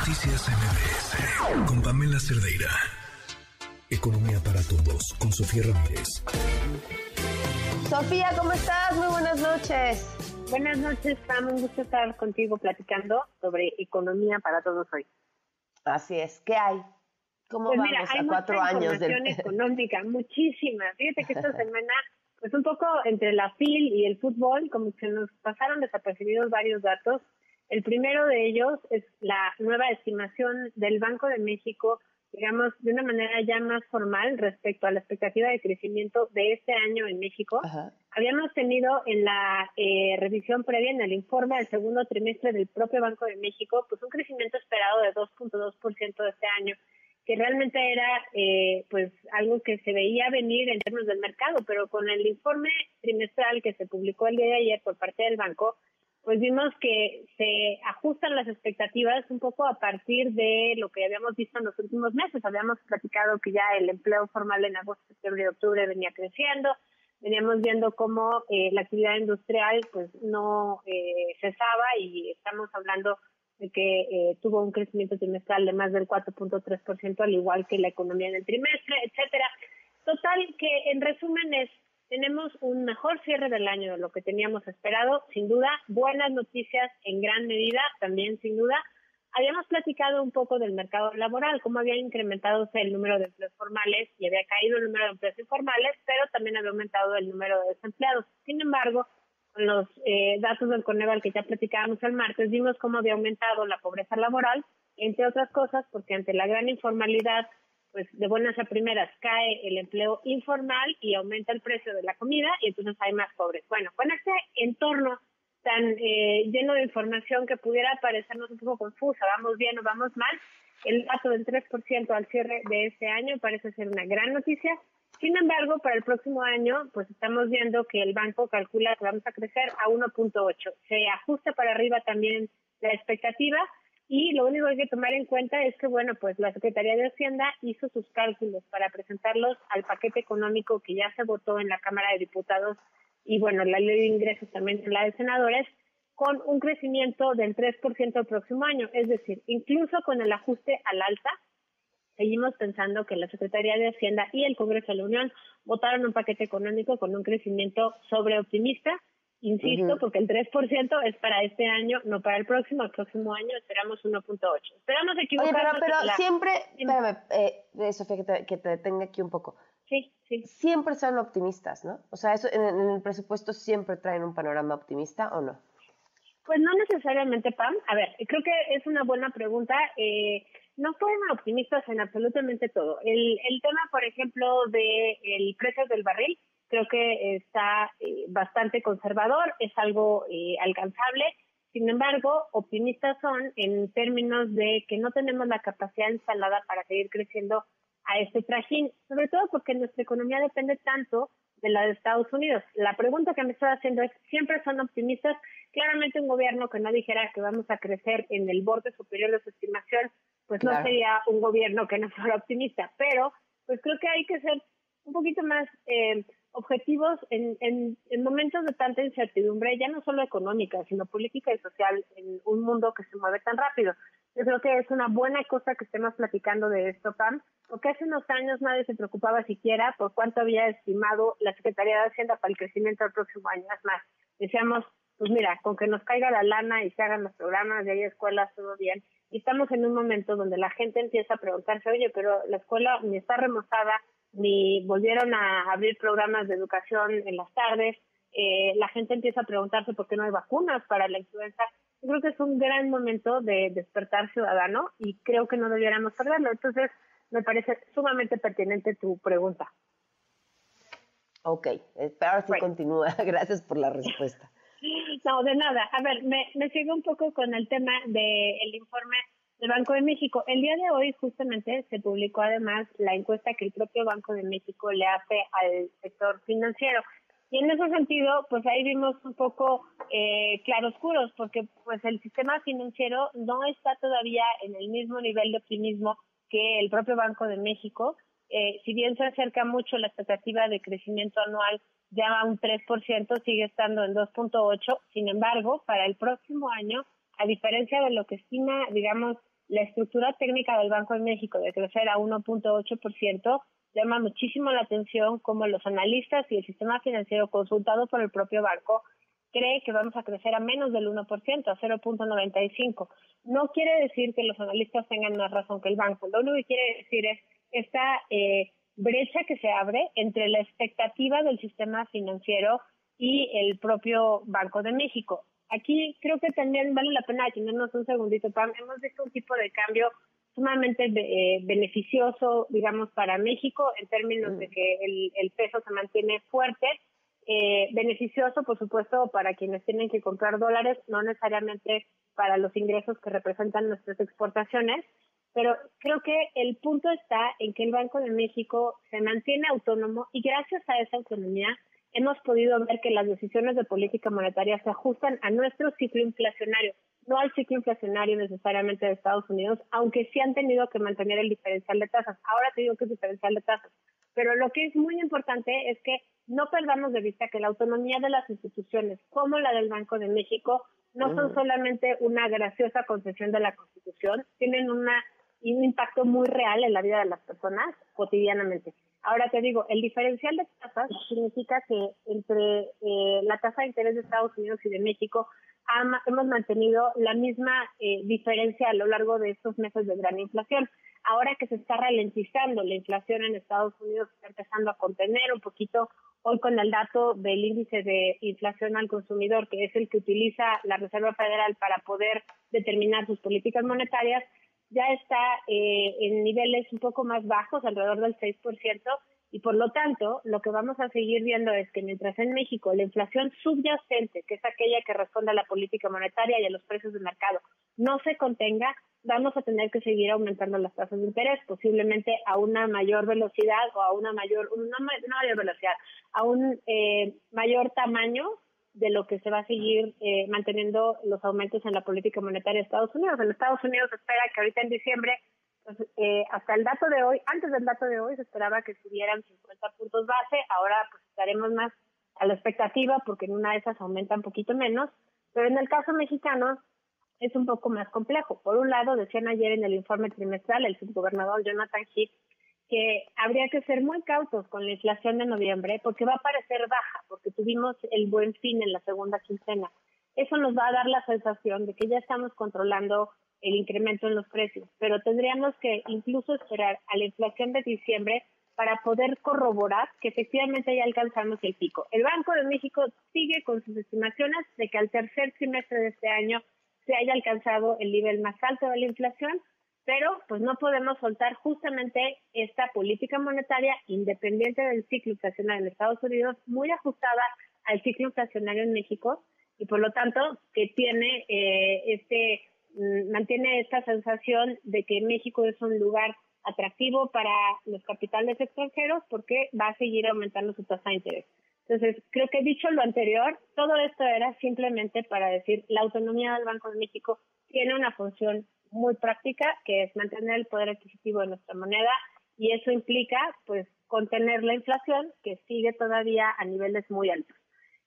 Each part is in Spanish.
Noticias MBS con Pamela Cerdeira. Economía para todos con Sofía Ramírez. Sofía, ¿cómo estás? Muy buenas noches. Buenas noches, Pam. Un gusto estar contigo platicando sobre economía para todos hoy. Así es. ¿Qué hay? ¿Cómo pues vamos mira, hay a cuatro mucha años información económica, muchísima. Fíjate que esta semana, pues un poco entre la FIL y el fútbol, como que nos pasaron desapercibidos varios datos. El primero de ellos es la nueva estimación del Banco de México digamos, de una manera ya más formal respecto a la expectativa de crecimiento de este año en México. Habíamos tenido en la eh, revisión previa, en el informe del segundo trimestre del propio Banco de México, pues un crecimiento esperado de 2.2% de este año, que realmente era eh, pues algo que se veía venir en términos del mercado, pero con el informe trimestral que se publicó el día de ayer por parte del banco, pues vimos que se ajustan las expectativas un poco a partir de lo que habíamos visto en los últimos meses. Habíamos platicado que ya el empleo formal en agosto, septiembre y octubre venía creciendo. Veníamos viendo cómo eh, la actividad industrial pues no eh, cesaba y estamos hablando de que eh, tuvo un crecimiento trimestral de más del 4.3%, al igual que la economía en el trimestre, etcétera. Total, que en resumen es tenemos un mejor cierre del año de lo que teníamos esperado, sin duda, buenas noticias en gran medida, también sin duda. Habíamos platicado un poco del mercado laboral, cómo había incrementado el número de empleos formales y había caído el número de empleos informales, pero también había aumentado el número de desempleados. Sin embargo, con los eh, datos del Coneval que ya platicábamos el martes, vimos cómo había aumentado la pobreza laboral, entre otras cosas, porque ante la gran informalidad pues de buenas a primeras cae el empleo informal y aumenta el precio de la comida y entonces hay más pobres. Bueno, con este entorno tan eh, lleno de información que pudiera parecernos un poco confusa, vamos bien o vamos mal, el dato del 3% al cierre de este año parece ser una gran noticia. Sin embargo, para el próximo año, pues estamos viendo que el banco calcula que vamos a crecer a 1.8. Se ajusta para arriba también la expectativa, y lo único que hay que tomar en cuenta es que, bueno, pues la Secretaría de Hacienda hizo sus cálculos para presentarlos al paquete económico que ya se votó en la Cámara de Diputados y, bueno, la ley de ingresos también en la de senadores, con un crecimiento del 3% el próximo año. Es decir, incluso con el ajuste al alta, seguimos pensando que la Secretaría de Hacienda y el Congreso de la Unión votaron un paquete económico con un crecimiento sobreoptimista Insisto, porque el 3% es para este año, no para el próximo. El próximo año esperamos 1.8. Esperamos equivocarnos. Oye, pero, pero siempre, espérame, eh, Sofía, que te, que te detenga aquí un poco. Sí, sí. Siempre son optimistas, ¿no? O sea, eso en, el presupuesto siempre traen un panorama optimista o no? Pues no necesariamente, Pam. A ver, creo que es una buena pregunta. Eh, no fueron optimistas en absolutamente todo. El, el tema, por ejemplo, del el precio del barril, creo que está eh, bastante conservador, es algo eh, alcanzable. Sin embargo, optimistas son en términos de que no tenemos la capacidad instalada para seguir creciendo a este trajín, sobre todo porque nuestra economía depende tanto de la de Estados Unidos. La pregunta que me estoy haciendo es, ¿siempre son optimistas? Claramente un gobierno que no dijera que vamos a crecer en el borde superior de su estimación, pues no sería un gobierno que no fuera optimista, pero pues creo que hay que ser un poquito más eh, objetivos en, en, momentos de tanta incertidumbre, ya no solo económica, sino política y social, en un mundo que se mueve tan rápido. Yo creo que es una buena cosa que estemos platicando de esto, Pam, porque hace unos años nadie se preocupaba siquiera por cuánto había estimado la Secretaría de Hacienda para el crecimiento del próximo año. Es más, decíamos, pues mira, con que nos caiga la lana y se hagan los programas y hay escuelas, todo bien. Y estamos en un momento donde la gente empieza a preguntarse, oye, pero la escuela ni está remozada, ni volvieron a abrir programas de educación en las tardes. Eh, la gente empieza a preguntarse por qué no hay vacunas para la influenza. Yo creo que es un gran momento de despertar ciudadano y creo que no debiéramos perderlo. Entonces, me parece sumamente pertinente tu pregunta. Ok, ahora sí continúa. Gracias por la respuesta. No, de nada. A ver, me, me sigo un poco con el tema del informe el Banco de México. El día de hoy justamente se publicó además la encuesta que el propio Banco de México le hace al sector financiero. Y en ese sentido, pues ahí vimos un poco eh, claroscuros, porque pues el sistema financiero no está todavía en el mismo nivel de optimismo que el propio Banco de México. Eh, si bien se acerca mucho la expectativa de crecimiento anual ya a un 3%, sigue estando en 2.8. Sin embargo, para el próximo año, a diferencia de lo que estima, digamos, la estructura técnica del Banco de México de crecer a 1.8% llama muchísimo la atención como los analistas y el sistema financiero consultado por el propio banco cree que vamos a crecer a menos del 1%, a 0.95. No quiere decir que los analistas tengan más razón que el banco. Lo único que quiere decir es esta eh, brecha que se abre entre la expectativa del sistema financiero y el propio Banco de México. Aquí creo que también vale la pena detenernos un segundito, Pam. Hemos visto un tipo de cambio sumamente eh, beneficioso, digamos, para México en términos de mm. que el, el peso se mantiene fuerte eh, beneficioso, por supuesto, para quienes tienen que comprar dólares, no necesariamente para los ingresos que representan nuestras exportaciones, pero creo que el punto está en que el Banco de México se mantiene autónomo y gracias a esa autonomía hemos podido ver que las decisiones de política monetaria se ajustan a nuestro ciclo inflacionario, no al ciclo inflacionario necesariamente de Estados Unidos, aunque sí han tenido que mantener el diferencial de tasas. Ahora te digo que es diferencial de tasas, pero lo que es muy importante es que no perdamos de vista que la autonomía de las instituciones, como la del Banco de México, no son mm. solamente una graciosa concesión de la Constitución, tienen una, un impacto muy real en la vida de las personas cotidianamente. Ahora te digo, el diferencial de tasas significa que entre eh, la tasa de interés de Estados Unidos y de México hemos mantenido la misma eh, diferencia a lo largo de estos meses de gran inflación. Ahora que se está ralentizando la inflación en Estados Unidos, está empezando a contener un poquito hoy con el dato del índice de inflación al consumidor, que es el que utiliza la Reserva Federal para poder determinar sus políticas monetarias, ya está eh, en niveles un poco más bajos, alrededor del 6%, y por lo tanto, lo que vamos a seguir viendo es que mientras en México la inflación subyacente, que es aquella que responde a la política monetaria y a los precios de mercado, no se contenga, vamos a tener que seguir aumentando las tasas de interés, posiblemente a una mayor velocidad o a una mayor, una, mayor velocidad, a un eh, mayor tamaño de lo que se va a seguir eh, manteniendo los aumentos en la política monetaria de Estados Unidos. En Estados Unidos se espera que ahorita en diciembre pues, eh, hasta el dato de hoy, antes del dato de hoy se esperaba que subieran 50 puntos base, ahora pues estaremos más a la expectativa porque en una de esas aumenta un poquito menos, pero en el caso mexicano es un poco más complejo. Por un lado, decían ayer en el informe trimestral el subgobernador Jonathan Heath que habría que ser muy cautos con la inflación de noviembre porque va a parecer baja, porque tuvimos el buen fin en la segunda quincena. Eso nos va a dar la sensación de que ya estamos controlando el incremento en los precios, pero tendríamos que incluso esperar a la inflación de diciembre para poder corroborar que efectivamente ya alcanzamos el pico. El Banco de México sigue con sus estimaciones de que al tercer trimestre de este año se haya alcanzado el nivel más alto de la inflación, pero pues no podemos soltar justamente esta política monetaria independiente del ciclo inflacionario en Estados Unidos, muy ajustada al ciclo inflacionario en México y por lo tanto que tiene eh, este Mm, mantiene esta sensación de que México es un lugar atractivo para los capitales extranjeros porque va a seguir aumentando su tasa de interés. Entonces, creo que dicho lo anterior, todo esto era simplemente para decir la autonomía del Banco de México tiene una función muy práctica que es mantener el poder adquisitivo de nuestra moneda y eso implica pues contener la inflación que sigue todavía a niveles muy altos.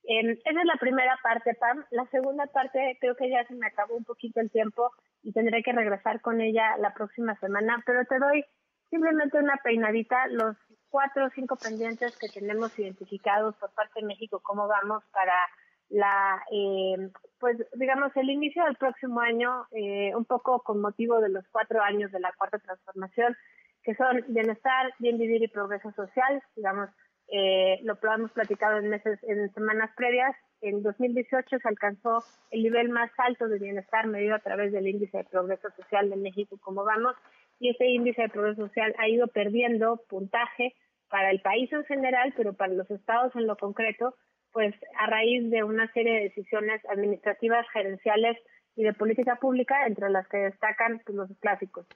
Eh, esa es la primera parte, Pam. La segunda parte creo que ya se me acabó un poquito el tiempo y tendré que regresar con ella la próxima semana, pero te doy simplemente una peinadita, los cuatro o cinco pendientes que tenemos identificados por parte de México, cómo vamos para la, eh, pues digamos, el inicio del próximo año, eh, un poco con motivo de los cuatro años de la cuarta transformación, que son bienestar, bien vivir y progreso social, digamos, eh, lo hemos platicado en meses, en semanas previas. En 2018 se alcanzó el nivel más alto de bienestar medido a través del índice de progreso social de México, como vamos, y ese índice de progreso social ha ido perdiendo puntaje para el país en general, pero para los estados en lo concreto, pues a raíz de una serie de decisiones administrativas, gerenciales y de política pública, entre las que destacan pues, los clásicos.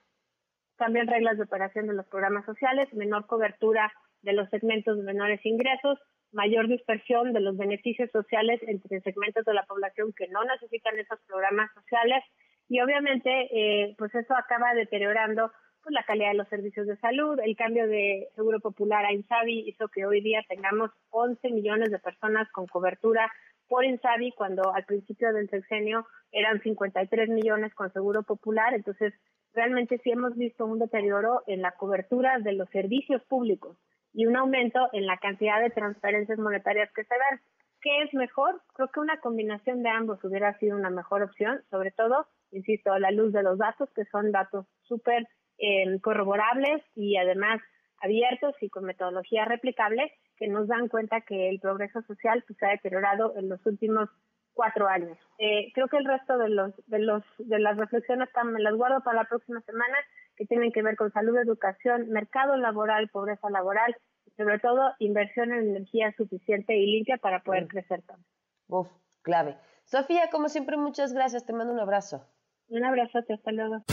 También reglas de operación de los programas sociales, menor cobertura de los segmentos de menores ingresos, mayor dispersión de los beneficios sociales entre segmentos de la población que no necesitan esos programas sociales y obviamente eh, pues eso acaba deteriorando pues, la calidad de los servicios de salud. El cambio de Seguro Popular a Insabi hizo que hoy día tengamos 11 millones de personas con cobertura por Insabi cuando al principio del sexenio eran 53 millones con Seguro Popular. Entonces realmente sí hemos visto un deterioro en la cobertura de los servicios públicos y un aumento en la cantidad de transferencias monetarias que se dan. ¿Qué es mejor? Creo que una combinación de ambos hubiera sido una mejor opción, sobre todo, insisto, a la luz de los datos, que son datos súper eh, corroborables y además abiertos y con metodología replicable, que nos dan cuenta que el progreso social pues, se ha deteriorado en los últimos cuatro años. Eh, creo que el resto de los de los de las reflexiones me las guardo para la próxima semana, que tienen que ver con salud, educación, mercado laboral, pobreza laboral y sobre todo inversión en energía suficiente y limpia para poder mm. crecer también. Uf, clave. Sofía, como siempre, muchas gracias. Te mando un abrazo. Un abrazo, hasta luego.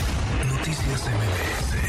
Noticias MBS